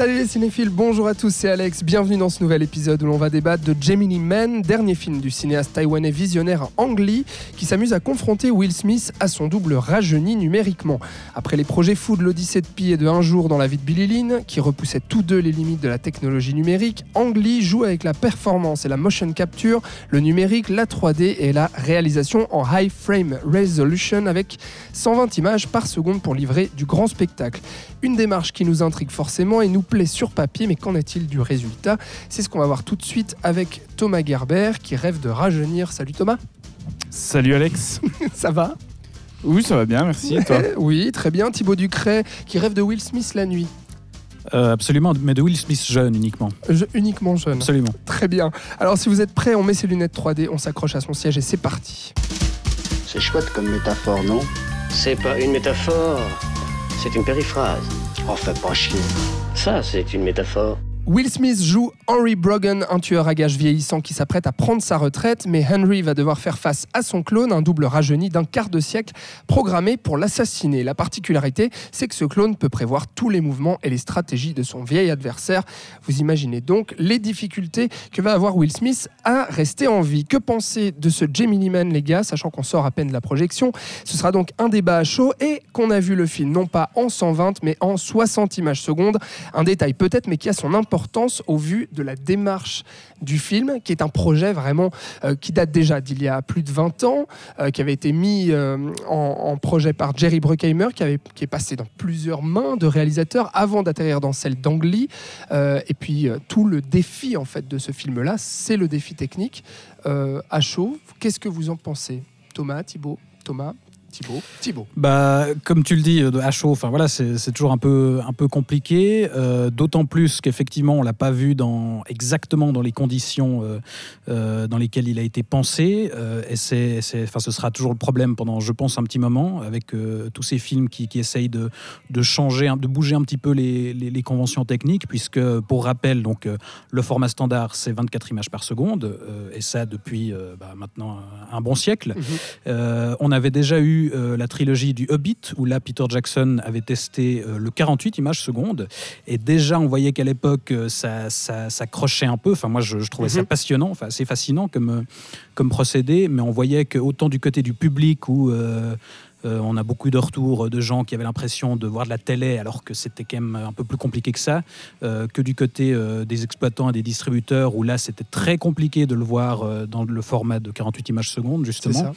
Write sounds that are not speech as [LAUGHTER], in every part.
Salut les cinéphiles, bonjour à tous, c'est Alex. Bienvenue dans ce nouvel épisode où l'on va débattre de Gemini Man, dernier film du cinéaste taïwanais visionnaire Ang Lee, qui s'amuse à confronter Will Smith à son double rajeuni numériquement. Après les projets fous de l'Odyssée de Pi et de Un jour dans la vie de Billy Lynn, qui repoussaient tous deux les limites de la technologie numérique, Ang Lee joue avec la performance et la motion capture, le numérique, la 3D et la réalisation en high frame resolution avec 120 images par seconde pour livrer du grand spectacle. Une démarche qui nous intrigue forcément et nous plaît sur papier, mais qu'en est-il du résultat? C'est ce qu'on va voir tout de suite avec Thomas Gerber qui rêve de rajeunir. Salut Thomas Salut Alex [LAUGHS] Ça va? Oui, ça va bien, merci. Et toi? [LAUGHS] Oui, très bien. Thibaut Ducret qui rêve de Will Smith la nuit. Euh, absolument, mais de Will Smith jeune uniquement. Je- uniquement jeune. Absolument. Très bien. Alors si vous êtes prêts, on met ses lunettes 3D, on s'accroche à son siège et c'est parti. C'est chouette comme métaphore, non? C'est pas une métaphore, c'est une périphrase. Oh, fais pas chier. Ça, c'est une métaphore. Will Smith joue Henry Brogan, un tueur à gages vieillissant qui s'apprête à prendre sa retraite, mais Henry va devoir faire face à son clone, un double rajeuni d'un quart de siècle, programmé pour l'assassiner. La particularité, c'est que ce clone peut prévoir tous les mouvements et les stratégies de son vieil adversaire. Vous imaginez donc les difficultés que va avoir Will Smith à rester en vie. Que penser de ce Gemini Man, les gars, sachant qu'on sort à peine de la projection? Ce sera donc un débat à chaud et qu'on a vu le film non pas en 120 mais en 60 images secondes. Un détail peut-être, mais qui a son au vu de la démarche du film, qui est un projet vraiment euh, qui date déjà d'il y a plus de 20 ans, euh, qui avait été mis euh, en, projet par Jerry Bruckheimer, qui, avait, qui est passé dans plusieurs mains de réalisateurs avant d'atterrir dans celle d'Ang Lee. Euh, et puis tout le défi en fait de ce film-là, c'est le défi technique. À chaud, qu'est-ce que vous en pensez? Thomas, Thibaut, Thomas, Thibaut, Thibaut. Bah, comme tu le dis, euh, à chaud, enfin voilà, c'est toujours un peu, un peu compliqué. euh, D'autant plus qu'effectivement, on l'a pas vu dans exactement dans les conditions euh, euh, dans lesquelles il a été pensé. euh, et c'est, enfin, ce sera toujours le problème pendant, je pense, un petit moment avec euh, tous ces films qui, qui essayent de, de changer, de bouger un petit peu les, les- les conventions techniques, puisque pour rappel, donc euh, le format standard, c'est 24 images par seconde, euh, et ça depuis euh, bah, maintenant un, bon siècle. Euh, on avait déjà eu euh, la trilogie du Hobbit, où là, Peter Jackson avait testé euh, le 48 images secondes. Et déjà, on voyait qu'à l'époque, euh, ça, ça, ça crochait un peu. Enfin, moi, je, je trouvais ça Mhm. passionnant, enfin, assez fascinant comme, comme procédé. Mais on voyait que autant du côté du public, où euh, on a beaucoup de retours de gens qui avaient l'impression de voir de la télé, alors que c'était quand même un peu plus compliqué que ça, euh, que du côté euh, des exploitants et des distributeurs, où là, c'était très compliqué de le voir dans le format de 48 images secondes, justement.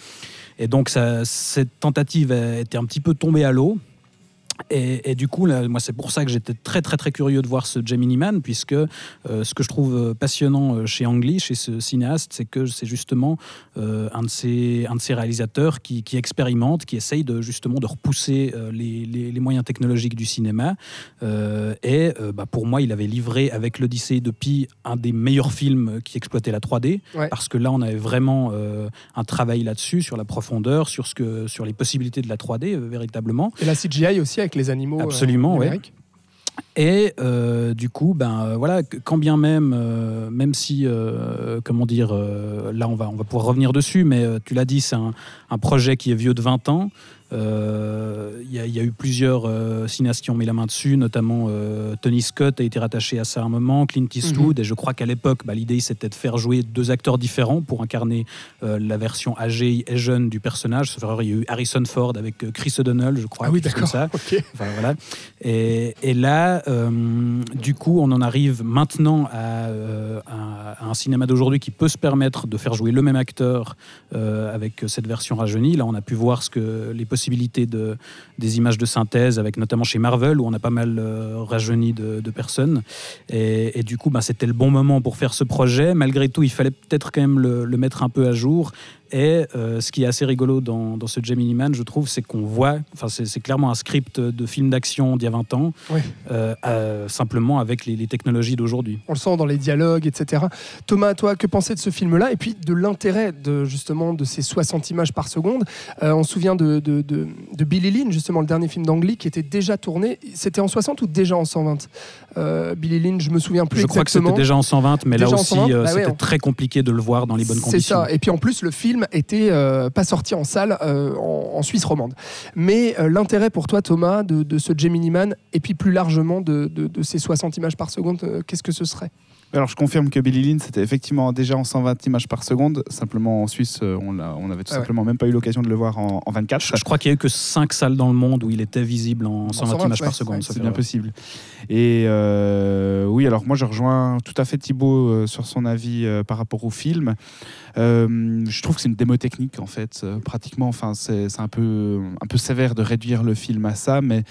Et donc, cette tentative été un petit peu tombée à l'eau. Et, et du coup, là, moi, c'est pour ça que j'étais très, très, très curieux de voir ce Gemini Man, puisque euh, ce que je trouve euh, passionnant euh, chez Ang Lee, chez ce cinéaste, c'est que c'est justement euh, un, de ces, un de ces réalisateurs qui, qui expérimente, qui essaye de, justement de repousser euh, les, les- les moyens technologiques du cinéma. Et bah, pour moi, il avait livré avec l'Odyssée de Pi un des meilleurs films qui exploitait la 3D, Ouais. parce que là, on avait vraiment un travail là-dessus, sur la profondeur, sur, ce que, sur les possibilités de la 3D, euh, véritablement. Et la CGI aussi avec les animaux. euh, Absolument, numériques. Et euh, du coup, ben euh, voilà, quand bien même, euh, même si, euh, comment dire, là on va, on va pouvoir revenir dessus, mais tu l'as dit, c'est un, un projet qui est vieux de 20 ans. Euh, Il y, a- y a eu plusieurs euh, cinéastes qui ont mis la main dessus, notamment euh, Tony Scott a été rattaché à ça à un moment, Clint Eastwood, et je crois qu'à l'époque, bah, l'idée c'était de faire jouer deux acteurs différents pour incarner euh, la version âgée et jeune du personnage. Il y a eu Harrison Ford avec euh, Chris O'Donnell, je crois. Ah oui, d'accord. comme ça. Ok. Enfin, voilà. et, et là, euh, du coup, on en arrive maintenant à, euh, à- à un cinéma d'aujourd'hui qui peut se permettre de faire jouer le même acteur euh, avec cette version rajeunie. Là, on a pu voir ce que les possibilités de, des images de synthèse, avec notamment chez Marvel, où on a pas mal euh, rajeuni de, de personnes. Et, et du coup, bah, c'était le bon moment pour faire ce projet. Malgré tout, il fallait peut-être quand même le, le mettre un peu à jour. Et euh, ce qui est assez rigolo dans, dans ce Gemini Man, je trouve, c'est qu'on voit, enfin, c'est clairement un script de film d'action d'il y a 20 ans, Oui. euh, euh, simplement avec les, les technologies d'aujourd'hui. On le sent dans les dialogues, etc. Thomas, toi, que penser de ce film-là? Et puis de l'intérêt de justement de ces 60 images par seconde On se souvient de, de, de- de Billy Lynn, justement le dernier film d'Angly qui était déjà tourné. C'était en 60 ou déjà en 120 Euh, Billy Lynn, je me souviens plus je crois que exactement. c'était déjà en 120, mais Déjà là aussi, 120, euh, bah ouais, c'était on- très compliqué de le voir dans les bonnes C'est conditions. ça. Et puis en plus, le film était euh, pas sorti en salle euh, en, en Suisse romande. Mais euh, l'intérêt pour toi, Thomas, de, de ce Gemini Man, et puis plus largement de, de- de ces 60 images par seconde, euh, qu'est-ce que ce serait? Alors je confirme que Billy Lynn c'était effectivement déjà en 120 images par seconde. Simplement en Suisse, on, on avait tout Ah ouais. simplement même pas eu l'occasion de le voir en, en 24. Je, je crois qu'il y a eu que 5 salles dans le monde où il était visible en 120 120, images ouais, par seconde. C'est bien possible. Et euh, oui, alors moi je rejoins tout à fait Thibaut euh, sur son avis euh, par rapport au film. Euh, je trouve que c'est une démo technique en fait, pratiquement. Enfin, c'est un peu, un peu sévère de réduire le film à ça, mais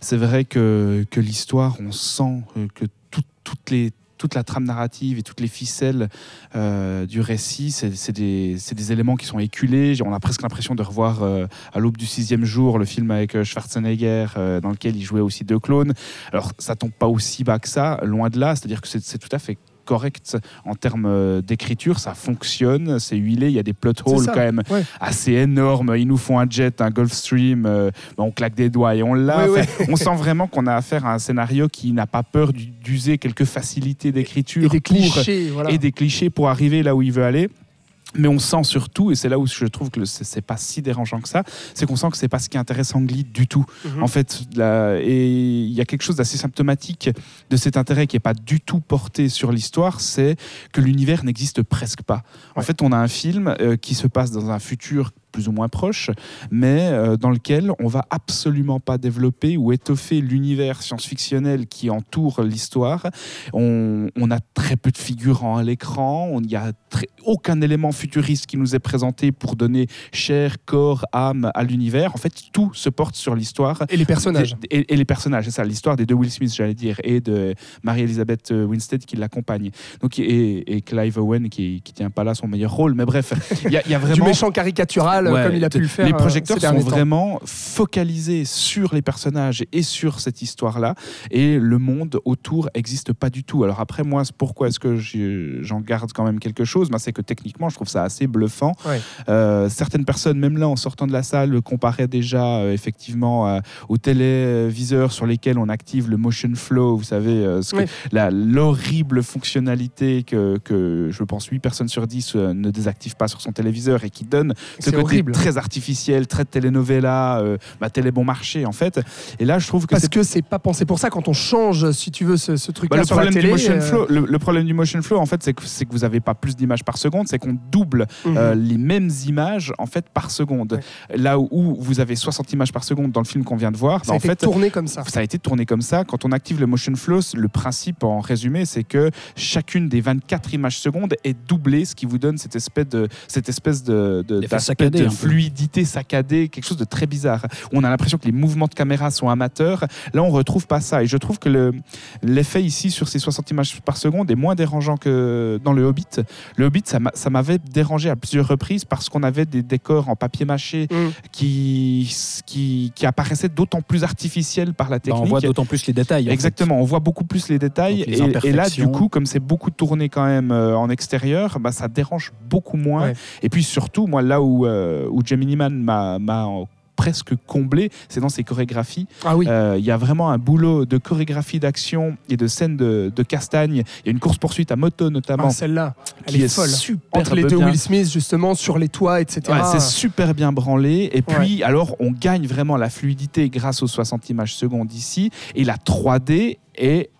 c'est vrai que, que l'histoire, on sent que tout- toutes les toute la trame narrative et toutes les ficelles euh, du récit, c'est des, éléments qui sont éculés. On a presque l'impression de revoir euh, à l'aube du sixième jour le film avec euh, Schwarzenegger, dans lequel il jouait aussi deux clones. Alors, ça tombe pas aussi bas que ça, loin de là. C'est-à-dire que c'est tout à fait correct en termes euh, d'écriture, ça fonctionne, c'est huilé, il y a des plot holes quand même ouais. assez énormes. Ils nous font un jet, un Gulfstream, euh, on claque des doigts et on l'a. Oui, On sent vraiment qu'on a affaire à un scénario qui n'a pas peur d'u- d'user quelques facilités d'écriture Et des pour- clichés, voilà. et des clichés pour arriver là où il veut aller. Mais on sent surtout, et c'est là où je trouve que c'est pas si dérangeant que ça, c'est qu'on sent que c'est pas ce qui intéresse Angly du tout. Mhm. En fait, la- et il y a quelque chose d'assez symptomatique de cet intérêt qui est pas du tout porté sur l'histoire, c'est que l'univers n'existe presque pas. En fait, on a un film euh, qui se passe dans un futur plus ou moins proche, mais euh, dans lequel on va absolument pas développer ou étoffer l'univers science-fictionnel qui entoure l'histoire. On, on a très peu de figurants à l'écran, on- il n'y a très- aucun élément futuriste qui nous est présenté pour donner chair, corps, âme à l'univers. En fait, tout se porte sur l'histoire. Et les personnages. Des- Et, et les personnages, c'est ça, l'histoire des deux Will Smith, j'allais dire, et de Marie-Elisabeth euh, Winstead qui l'accompagne. Donc, et, et Clive Owen qui, qui tient pas là son meilleur rôle. Mais bref, [LAUGHS] il y, y a Du vraiment. méchant caricatural, euh, Ouais, comme il a pu le faire. Les euh, projecteurs ces sont temps. vraiment focalisés sur les personnages et sur cette histoire-là, et le monde autour n'existe pas du tout. Alors après, moi, pourquoi est-ce que j'en garde quand même quelque chose? Ben, C'est que techniquement, je trouve ça assez bluffant. Ouais. Euh, certaines personnes, même là, en sortant de la salle, le comparaient déjà euh, effectivement euh, aux téléviseurs sur lesquels on active le motion flow, vous savez, ce Oui. l'horrible fonctionnalité que, que je pense 8 personnes sur 10 euh, ne désactivent pas sur son téléviseur et qui donne ce côté horrible. très artificiel, très telenovela, euh, bah, télé bon marché en fait. Et là, je trouve que Parce que c'est pas pensé pour ça quand on change, si tu veux, ce, ce bah, truc-là le, sur la problème télé. du motion euh, flow, le, le problème du motion flow, en fait, c'est que, c'est que vous n'avez pas plus d'images par seconde, c'est qu'on double mhm. euh, les mêmes images en fait par seconde. Là où, où vous avez 60 images par seconde dans le film qu'on vient de voir, ça bah, a en été fait, tourné comme ça. ça a été tourné comme ça. Quand on active le motion flow, le principe en résumé, c'est que chacune des 24 images secondes est doublée, ce qui vous donne cette espèce de, cette espèce de, de, saccadé, de un peu. fluidité saccadée, quelque chose de très bizarre. On a l'impression que les mouvements de caméra sont amateurs. Là, on retrouve pas ça. Et je trouve que le, l'effet ici sur ces 60 images par seconde est moins dérangeant que dans le Hobbit. Le Hobbit, ça, m'a- ça m'avait dérangé à plusieurs reprises parce qu'on avait des décors en papier mâché Mm. qui, qui, qui apparaissaient d'autant plus artificiels par la Bah, technique. on voit d'autant plus les détails. fait. Exactement, on voit beaucoup plus les détails. Les et, et là, du coup, comme c'est beaucoup tourné quand même euh, en extérieur, bah, ça dérange beaucoup moins. Ouais. Et puis surtout, moi, là où, euh, où Gemini Man m'a euh, presque comblé, c'est dans ses chorégraphies. Ah oui. Euh, Il y a vraiment un boulot de chorégraphie d'action et de scènes de, de castagne. Il y a une course-poursuite à moto notamment. Ah, celle-là, elle qui est, est folle. super Entre les deux bien. Will Smith, justement, sur les toits, etc. Ouais, c'est super bien branlé. Et puis, alors, on gagne vraiment la fluidité grâce aux 60 images secondes ici. Et la 3D est.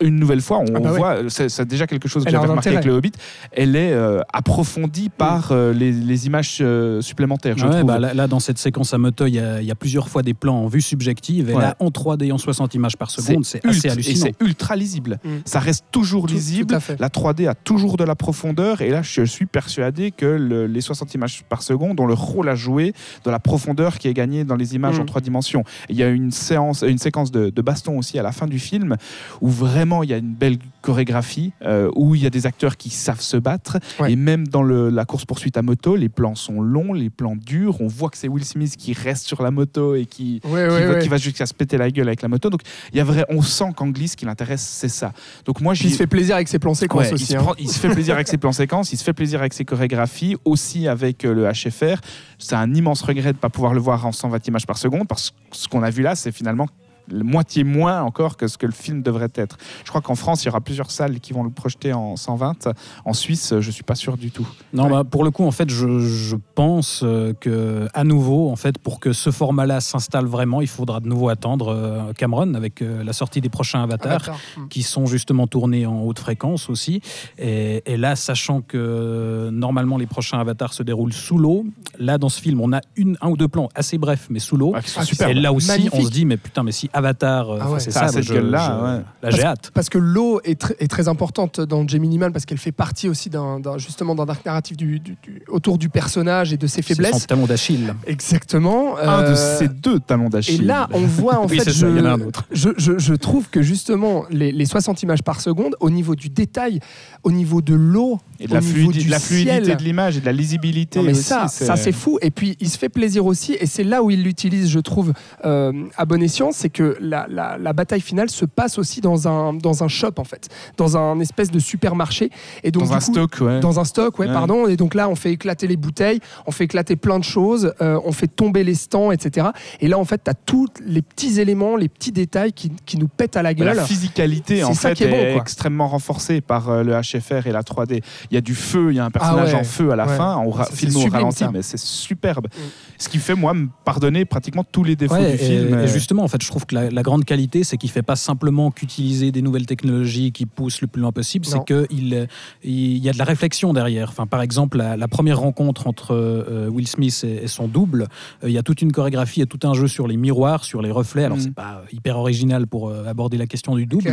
Une nouvelle fois, on Ah bah ouais. voit, c'est c'est déjà quelque chose que j'avais remarqué avec le Hobbit, elle est euh, approfondie par euh, les, les images euh, supplémentaires, je Ouais, trouve. bah, là, là, dans cette séquence à moto, il y, a- il y a plusieurs fois des plans en vue subjective. Et Ouais. là, en 3D, en 60 images par seconde, c'est assez ultra- hallucinant. Et c'est ultra lisible. Mm. Ça reste toujours Tout- lisible. tout. La 3D a toujours de la profondeur. Et là, je suis persuadé que le- les 60 images par seconde ont leur rôle à jouer dans la profondeur qui est gagnée dans les images Mm. en trois dimensions. Il y a une, séance, une séquence de, de baston aussi à la fin du film où vraiment vraiment, il y a une belle chorégraphie euh, où il y a des acteurs qui savent se battre. Ouais. Et même dans le- la course-poursuite à moto, les plans sont longs, les plans durs. On voit que c'est Will Smith qui reste sur la moto et qui, Ouais, qui, ouais, va, ouais. qui va jusqu'à se péter la gueule avec la moto. Donc, il y a vrai, on sent qu'Ang Lee, ce qui l'intéresse, c'est ça. Donc, moi, j'y- il se fait plaisir avec ses plans séquences Ouais, il, aussi. se hein. prend- il se fait plaisir avec ses plans séquences, il se fait plaisir avec ses chorégraphies, aussi avec euh, le HFR. C'est un immense regret de ne pas pouvoir le voir en 120 images par seconde, parce que ce qu'on a vu là, c'est finalement moitié moins encore que ce que le film devrait être. Je crois qu'en France, il y aura plusieurs salles qui vont le projeter en 120. En Suisse, je suis pas sûr du tout. Non, bah, pour le coup, en fait, je, je pense euh, que à nouveau, en fait, pour que ce format-là s'installe vraiment, il faudra de nouveau attendre euh, Cameron avec euh, la sortie des prochains avatars. Avatar. Hmm. qui sont justement tournés en haute fréquence aussi. Et, et là, sachant que normalement les prochains avatars se déroulent sous l'eau, là dans ce film, on a une, un ou deux plans assez brefs, mais sous l'eau. Ah, Ah, et là aussi, Magnifique. on se dit, mais putain, mais si Avatar, euh, Ah ouais. c'est Ça cette gueule-là, là j'ai hâte. Parce que l'eau est, tr- est très importante dans Gemini Man parce qu'elle fait partie aussi d'un justement d'un arc narratif du, du- du- autour du personnage et de ses C'est son faiblesses. talon d'Achille. Exactement. Un de Euh, ces deux talons Et d'Achille. là, on voit en Oui, fait, ça, je, il y en a un autre. je, je- je trouve que justement les, les 60 images par seconde, au niveau du détail, au niveau de l'eau, et de la, fluidi- de la fluidité ciel. de l'image et de la lisibilité. Non, mais aussi, ça, ça c'est fou. Et puis il se fait plaisir aussi, et c'est là où il l'utilise, je trouve, euh, à bon escient, c'est que la, la- la bataille finale se passe aussi dans un, dans un shop en fait, dans un espèce de supermarché. Et donc Dans un coup, stock, ouais. Dans un stock, ouais, Ouais. pardon. Et donc là, on fait éclater les bouteilles, on fait éclater plein de choses, euh, on fait tomber les stands, etc. Et là, en fait, tu as tous les petits éléments, les petits détails qui, qui nous pètent à la Mais gueule. La physicalité, en fait, qui est bon, est extrêmement renforcée par euh, le HFR et la 3D. Il y a du feu, il y a un personnage Ah ouais. en feu à la Ouais. fin, en ra- film au ralenti, ça. mais c'est superbe. Mm. Ce qui fait, moi, me pardonner pratiquement tous les défauts Ouais, du et, film. et euh, justement, en fait, je trouve que la, la grande qualité, c'est qu'il fait pas simplement qu'utiliser des nouvelles technologies qui poussent le plus loin possible, Non. c'est qu'il il il y a de la réflexion derrière. Enfin, par exemple, la, la première rencontre entre euh, Will Smith et, et son double, euh, il y a toute une chorégraphie, il y a tout un jeu sur les miroirs, sur les reflets. Alors, Mm. c'est pas hyper original pour euh, aborder la question du les double.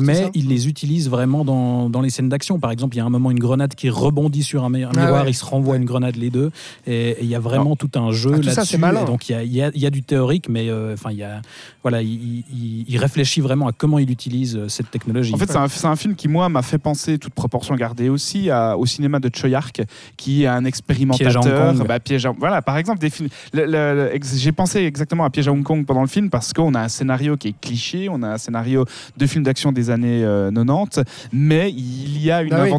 Mais il les utilise vraiment dans, dans les scènes d'action. Par exemple, il y a un moment une grenade qui rebondit sur un, mi- un miroir, ouais. il se renvoie une grenade les deux, et il y a vraiment tout un jeu Ah, tout ça, là-dessus. c'est malin. Et Donc il y a, il y a- il y a du théorique, mais euh, enfin il y a voilà, il, réfléchit vraiment à comment il utilise euh, cette technologie. En fait, c'est un, c'est un film qui, moi, m'a fait penser, toute proportion gardée aussi, à- au cinéma de Choyark, qui est un expérimentateur. Piège à Hong Kong. Bah, piège à- voilà, par exemple, des films. le- le- le- ex- J'ai pensé exactement à Piège à Hong Kong pendant le film parce qu'on a un scénario qui est cliché, on a un scénario de film d'action des années euh, 90, mais il y a une Ah oui.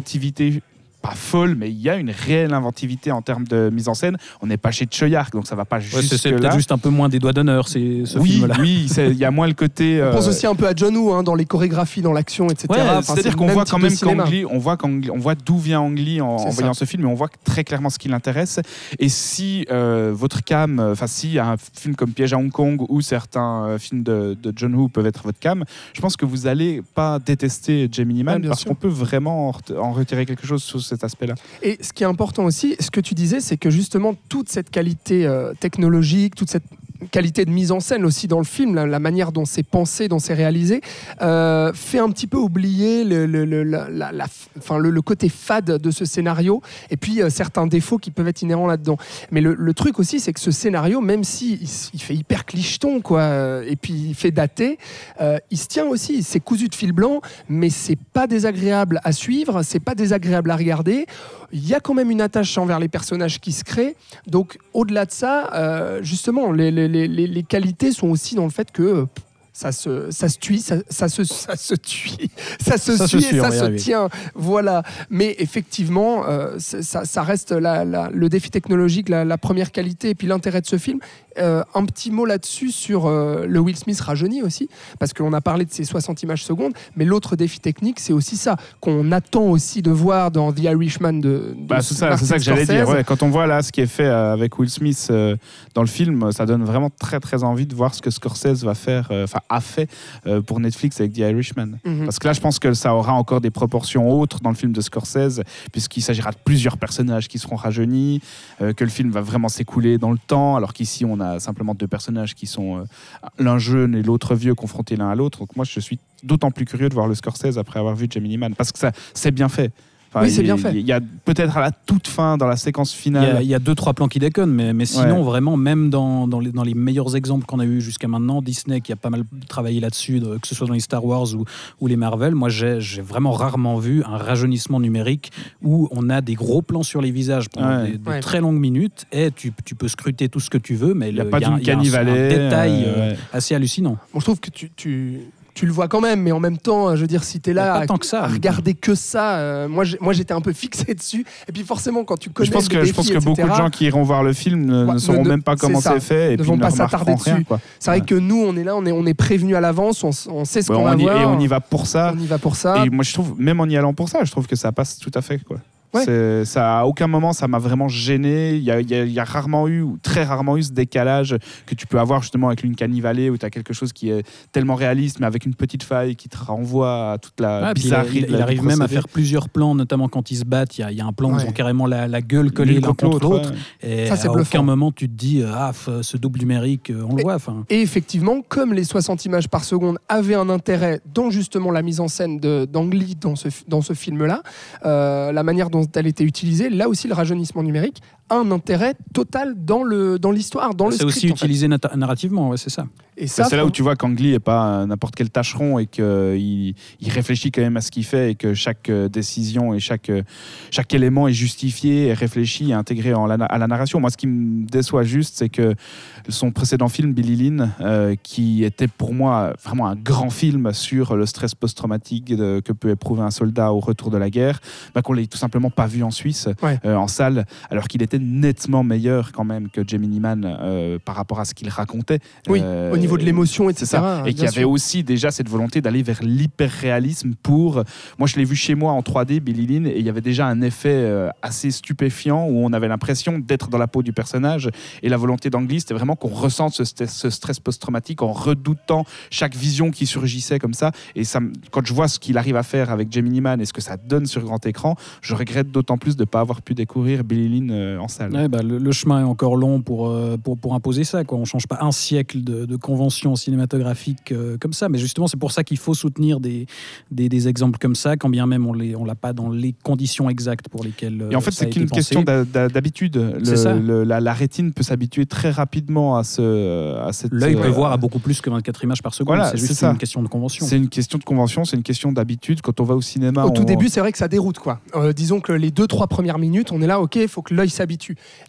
Pas folle, mais il y a une réelle inventivité en termes de mise en scène. On n'est pas chez Choyark, donc ça va pas Ouais, c'est- juste c'est là. peut-être juste un peu moins des doigts d'honneur, c'est ce oui, film-là. oui, il y a moins le côté. On pense euh, aussi un peu à John Woo hein, dans les chorégraphies, dans l'action, etc. Ouais, Enfin, c'est c'est-à-dire qu'on voit quand même cinéma. qu'Ang Lee, on voit on voit d'où vient Ang Lee en, en voyant ce film, et on voit très clairement ce qui l'intéresse. Et si euh, votre cam, euh, enfin si un film comme Piège à Hong Kong ou certains euh, films de, de John Woo peuvent être votre cam, je pense que vous allez pas détester Gemini Man Ouais, bien parce qu'on peut vraiment en ret- en retirer quelque chose sur aspect-là. Et ce qui est important aussi, ce que tu disais, c'est que justement toute cette qualité euh, technologique, toute cette qualité de mise en scène aussi dans le film, la, manière dont c'est pensé, dont c'est réalisé, euh, fait un petit peu oublier le, le- le- la- le, côté fade de ce scénario et puis euh, certains défauts qui peuvent être inhérents là-dedans. Mais le, truc aussi, c'est que ce scénario, même si il, fait hyper clicheton, quoi, euh, et puis il fait dater, il se tient aussi. C'est cousu de fil blanc, mais c'est pas désagréable à suivre, c'est pas désagréable à regarder. Il y a quand même une attache envers les personnages qui se créent. Donc, au-delà de ça, euh, justement, les, les- les- les- qualités sont aussi dans le fait que. euh, ça se, ça se tue, ça, ça se, ça se tue, [LAUGHS] ça se Ça suit et ça se arriver. tient. Voilà. Mais effectivement, euh, ça, ça reste la- la- le défi technologique, la, la première qualité et puis l'intérêt de ce film. Euh, un petit mot là-dessus sur euh, le Will Smith rajeuni aussi, parce qu'on a parlé de ces 60 images secondes, mais l'autre défi technique, c'est aussi ça, qu'on attend aussi de voir dans The Irishman de, de Bah, c'est ça, que j'allais dire. ouais. quand on voit là ce qui est fait euh, avec Will Smith euh, dans le film, ça donne vraiment très très envie de voir ce que Scorsese va faire, enfin a fait pour Netflix avec The Irishman. Mhm. Parce que là, je pense que ça aura encore des proportions autres dans le film de Scorsese, puisqu'il s'agira de plusieurs personnages qui seront rajeunis, que le film va vraiment s'écouler dans le temps, alors qu'ici, on a simplement deux personnages qui sont euh, l'un jeune et l'autre vieux confrontés l'un à l'autre. Donc moi, je suis d'autant plus curieux de voir le Scorsese après avoir vu Gemini Man, parce que ça, c'est bien fait. Oui, c'est bien fait. Il y a peut-être à la toute fin, dans la séquence finale. il y a deux, trois plans qui déconnent, mais, mais sinon, Ouais. vraiment, même dans, dans, les, dans les meilleurs exemples qu'on a eu jusqu'à maintenant, Disney qui a pas mal travaillé là-dessus, de- que ce soit dans les Star Wars ou, ou les Marvel, moi j'ai vraiment rarement vu un rajeunissement numérique où on a des gros plans sur les visages pendant Ouais. des, des Ouais. très longues minutes et tu, tu peux scruter tout ce que tu veux, mais Il n'y a le- pas il y a, d'une a un- détail euh, euh, ouais. assez hallucinant. Bon, je trouve que tu, tu, tu le vois quand même, mais en même temps, je veux dire, si tu es là pas à, tant que ça. à regarder que ça, euh, moi, j'étais un peu fixé dessus. Et puis forcément, quand tu connais Je pense que, je pense beaucoup de gens qui iront voir le film ne, Ouais, ne sauront ne- même pas comment c'est fait et Ne puis vont ne pas s'attarder dessus. C'est vrai Ouais. que nous, on est là, on est, on est prévenu à l'avance, on, sait ce Ouais, qu'on va y- voir. et on y va pour ça. On y va pour ça. Et moi, je trouve, même en y allant pour ça, je trouve que ça passe tout à fait. Quoi. Ouais. Ça, à aucun moment, ça m'a vraiment gêné. Il y a, il y a- il y a rarement eu, ou très rarement eu, ce décalage que tu peux avoir justement avec une Valley où tu as quelque chose qui est tellement réaliste, mais avec une petite faille qui te renvoie à toute la Ouais, puis il, bizarrerie. il- arrive même à faire plusieurs plans, notamment quand ils se battent. Il y a, il y a un plan où ils ont carrément la, la gueule collée l'un contre l'autre. ouais. Et Ça, c'est à bluffant. aucun moment tu te dis ah ce double numérique euh, on le Et- voit. Enfin, Et effectivement, comme les 60 images par seconde avaient un intérêt dans justement la mise en scène d'Angly dans ce, dans ce film-là, euh, la manière dont elle était utilisée, là aussi le rajeunissement numérique un intérêt total dans le dans l'histoire, dans le c'est script. aussi en fait. utilisé nata- narrativement, ouais, c'est ça. Et ça, c'est là où tu vois qu'Angly n'est pas euh, n'importe quel tâcheron et qu'il il réfléchit quand même à ce qu'il fait et que chaque euh, décision et chaque, euh, chaque élément est justifié et réfléchi et intégré en la- à la narration. Moi, ce qui me déçoit juste, c'est que son précédent film, Billy Lynn, euh, qui était pour moi vraiment un grand film sur le stress post-traumatique de- que peut éprouver un soldat au retour de la guerre, bah, qu'on l'ait tout simplement pas vu en Suisse, Ouais. euh, en salle, alors qu'il était nettement meilleur quand même que Gemini Man euh, par rapport à ce qu'il racontait. Oui, Euh, au niveau de l'émotion, c'est etc. ça. Et y avait aussi déjà cette volonté d'aller vers l'hyper-réalisme pour. Moi, je l'ai vu chez moi en 3D, Billy Lynn, et il y avait déjà un effet euh, assez stupéfiant où on avait l'impression d'être dans la peau du personnage. Et la volonté d'Angly, c'était vraiment qu'on ressente ce, st- ce stress post-traumatique en redoutant chaque vision qui surgissait comme ça. Et ça, quand je vois ce qu'il arrive à faire avec Gemini Man et ce que ça donne sur grand écran, je regrette d'autant plus de ne pas avoir pu découvrir Billy Lynn euh, en salle. Ouais, bah, le, le chemin est encore long pour, euh, pour, pour imposer ça. Quoi. On ne change pas un siècle de, de conventions cinématographiques euh, comme ça. Mais justement, c'est pour ça qu'il faut soutenir des, des, des exemples comme ça, quand bien même on ne on l'a pas dans les conditions exactes pour lesquelles. euh, Et en fait, c'est qu'une question d'habitude. La, la rétine peut s'habituer très rapidement à, ce, à cette. L'œil peut voir à beaucoup plus que 24 images par seconde. Voilà, c'est juste ça. une question de convention. C'est une question de convention, c'est une question d'habitude. Quand on va au cinéma, Au tout début, c'est vrai que ça déroute, quoi. Euh, disons que les deux, trois premières minutes, on est là, ok, il faut que l'œil s'habitue.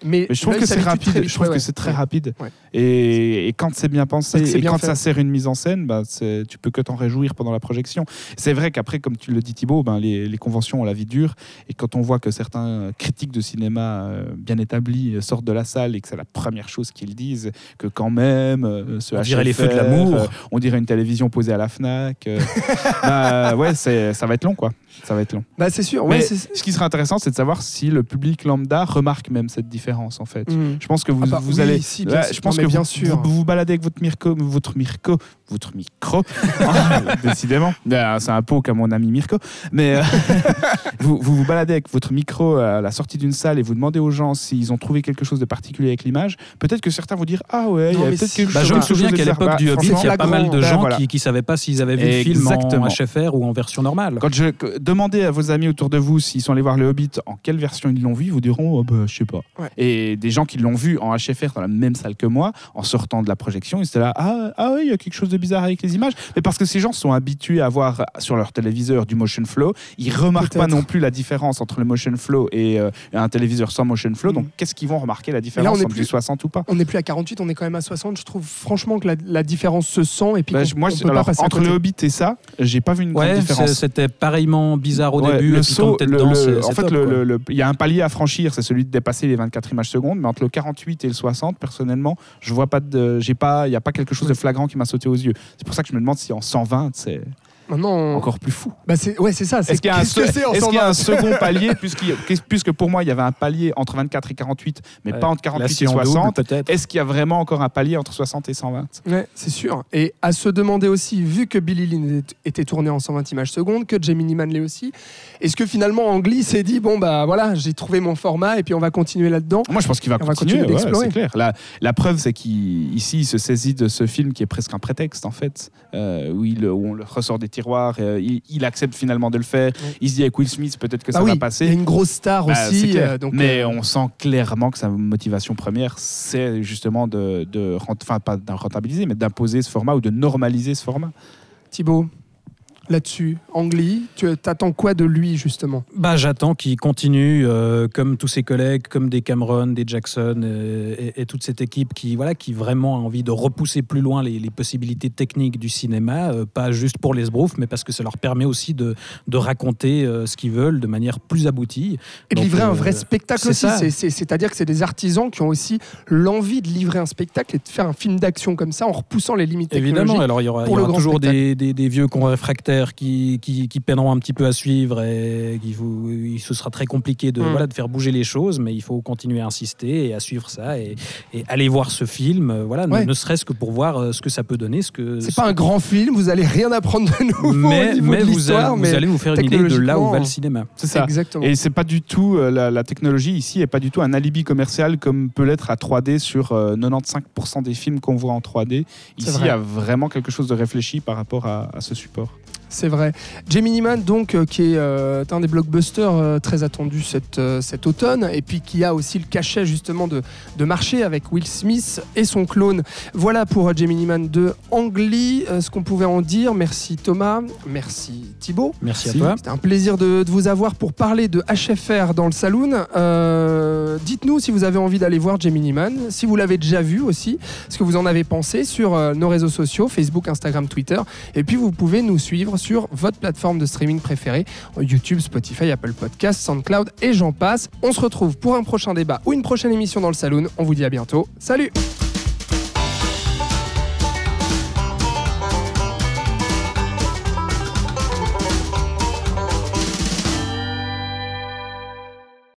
Mais, Mais je trouve que c'est rapide. vite, je trouve ouais, que c'est très rapide. Ouais. Et, et quand c'est bien pensé, et bien quand fait. ça sert une mise en scène, bah, tu peux que t'en réjouir pendant la projection. C'est vrai qu'après, comme tu le dis Thibaut, ben, les, les conventions ont la vie dure. Et quand on voit que certains critiques de cinéma euh, bien établis euh, sortent de la salle et que c'est la première chose qu'ils disent, que quand même, euh, ce On dirait les HFR, feux de l'amour. euh, on dirait une télévision posée à la Fnac. euh, [LAUGHS] bah, ouais, ça va être long, quoi. Ça va être long. Bah, c'est sûr. Mais Ouais, c'est- ce qui serait intéressant, c'est de savoir si le public lambda remarque même cette différence, en fait. Mm. Je pense que vous, Ah bah vous oui, allez. si, bien je pense Non, que bien vous, sûr. Vous, vous baladez avec votre Mirko, votre Mirko, votre micro, [LAUGHS] décidément. Ah, C'est un pot à mon ami Mirko. Mais euh, [LAUGHS] vous, vous vous baladez avec votre micro à la sortie d'une salle et vous demandez aux gens s'ils ont trouvé quelque chose de particulier avec l'image. Peut-être que certains vont dire ah ouais, il y a peut-être si. quelque Bah, chose. je me souviens qu'à l'époque Bah, du Hobbit, il y a pas mal de gens qui ne savaient pas s'ils avaient vu le film Exactement. en HFR ou en version normale. Quand je demandez à vos amis autour de vous s'ils sont allés voir le Hobbit, en quelle version ils l'ont vu, ils vous diront oh, bah, je sais pas. Ouais. Et des gens qui l'ont vu en HFR dans la même salle que moi, en sortant de la projection, ils étaient là ah ah oui il y a quelque chose de bizarre avec les images. Mais parce que ces gens sont habitués à voir sur leur téléviseur du motion flow, ils remarquent pas non plus la différence entre le motion flow et euh, un téléviseur sans motion flow. Mm. Donc qu'est-ce qu'ils vont remarquer la on différence est entre plus- du 60 ou pas? On n'est plus à 48, on est quand même à 60. Je trouve franchement que la, la différence se sent et puis Bah, moi, on je- peut pas alors, passer à entre le Hobbit et ça, j'ai pas vu une grande différence. c'était pareillement bizarre au Ouais, début. le et puis saut, quand le- dedans, le- en fait, il y a un palier à franchir, c'est celui de dépasser les 24 images secondes. Mais entre le 48 et le 60, personnellement, je vois pas de, j'ai pas, il y a pas quelque chose de flagrant qui m'a sauté aux yeux. C'est pour ça que je me demande si en 120, c'est Maintenant, encore plus fou. bah c'est ouais, c'est ça. c'est Est-ce qu'il y a un, qu'est-ce que se- c'est en est-ce qu'il y a un 120? second [LAUGHS] palier, puisqu'il- puisque pour moi, il y avait un palier entre 24 et 48, mais Ouais. pas entre Là, 48 si et on double, 60. peut-être. Est-ce qu'il y a vraiment encore un palier entre 60 et 120 Ouais, c'est sûr. Et à se demander aussi, vu que Billy Lynn était tourné en 120 images secondes, que Gemini Man l'est aussi, est-ce que finalement Angly s'est dit bon bah voilà, j'ai trouvé mon format et puis on va continuer là-dedans? Moi, je pense qu'il va On va continuer. continuer ouais, d'explorer. c'est clair. La, la preuve, c'est qu'ici, il se saisit de ce film qui est presque un prétexte, en fait, euh, où, il, où on le ressort des tiroir, euh, il, il accepte finalement de le faire. Il se dit avec Will Smith, peut-être que Bah ça oui, va il y a passer. une grosse star Bah, aussi. euh, donc, Mais euh, on sent clairement que sa motivation première, c'est justement de, de enfin pas de rentabiliser, mais d'imposer ce format ou de normaliser ce format. Thibaut, là-dessus, Angli, tu attends quoi de lui justement? Bah, j'attends qu'il continue, euh, comme tous ses collègues, comme des Cameron, des Jackson euh, et, et toute cette équipe qui, voilà, qui vraiment a envie de repousser plus loin les, les possibilités techniques du cinéma, euh, pas juste pour les sbroufs, mais parce que ça leur permet aussi de, de raconter ce qu'ils veulent de manière plus aboutie. Et de livrer un vrai spectacle aussi. C'est-à-dire que c'est des artisans qui ont aussi l'envie de livrer un spectacle et de faire un film d'action comme ça en repoussant les limites Évidemment, technologiques. alors il y aura, il y toujours des, des, des vieux cons qui, qui, qui peineront un petit peu à suivre et qui vous, il, ce sera très compliqué de, Mm. voilà, de faire bouger les choses, mais il faut continuer à insister et à suivre ça et, et aller voir ce film, euh, voilà, ne- Ouais. ne, serait-ce que pour voir euh, ce que ça peut donner. Ce que, C'est pas un grand film, vous allez rien apprendre de nouveau mais, au niveau mais de vous, allez, mais vous allez vous faire une idée de là où va le cinéma. C'est ça. Exactement. Et c'est pas du tout euh, la, la technologie ici est pas du tout un alibi commercial comme peut l'être à 3D sur euh, 95% des films qu'on voit en 3D. C'est Ici, vrai. il y a vraiment quelque chose de réfléchi par rapport à, à ce support. C'est vrai. Gemini Man, donc, euh, qui est euh, un des blockbusters euh, très attendus cet, cet automne, et puis qui a aussi le cachet justement de, de marché avec Will Smith et son clone. Voilà pour Gemini Man de Ang Lee, euh, ce qu'on pouvait en dire. Merci Thomas, merci Thibaut. Merci, à toi. C'était un plaisir de, de vous avoir pour parler de HFR dans le saloon. Dites-nous si vous avez envie d'aller voir Gemini Man, si vous l'avez déjà vu aussi, ce que vous en avez pensé sur nos réseaux sociaux, Facebook, Instagram, Twitter. Et puis vous pouvez nous sur votre plateforme de streaming préférée, YouTube, Spotify, Apple Podcasts, SoundCloud et j'en passe. On se retrouve pour un prochain débat ou une prochaine émission dans le saloon. On vous dit à bientôt. Salut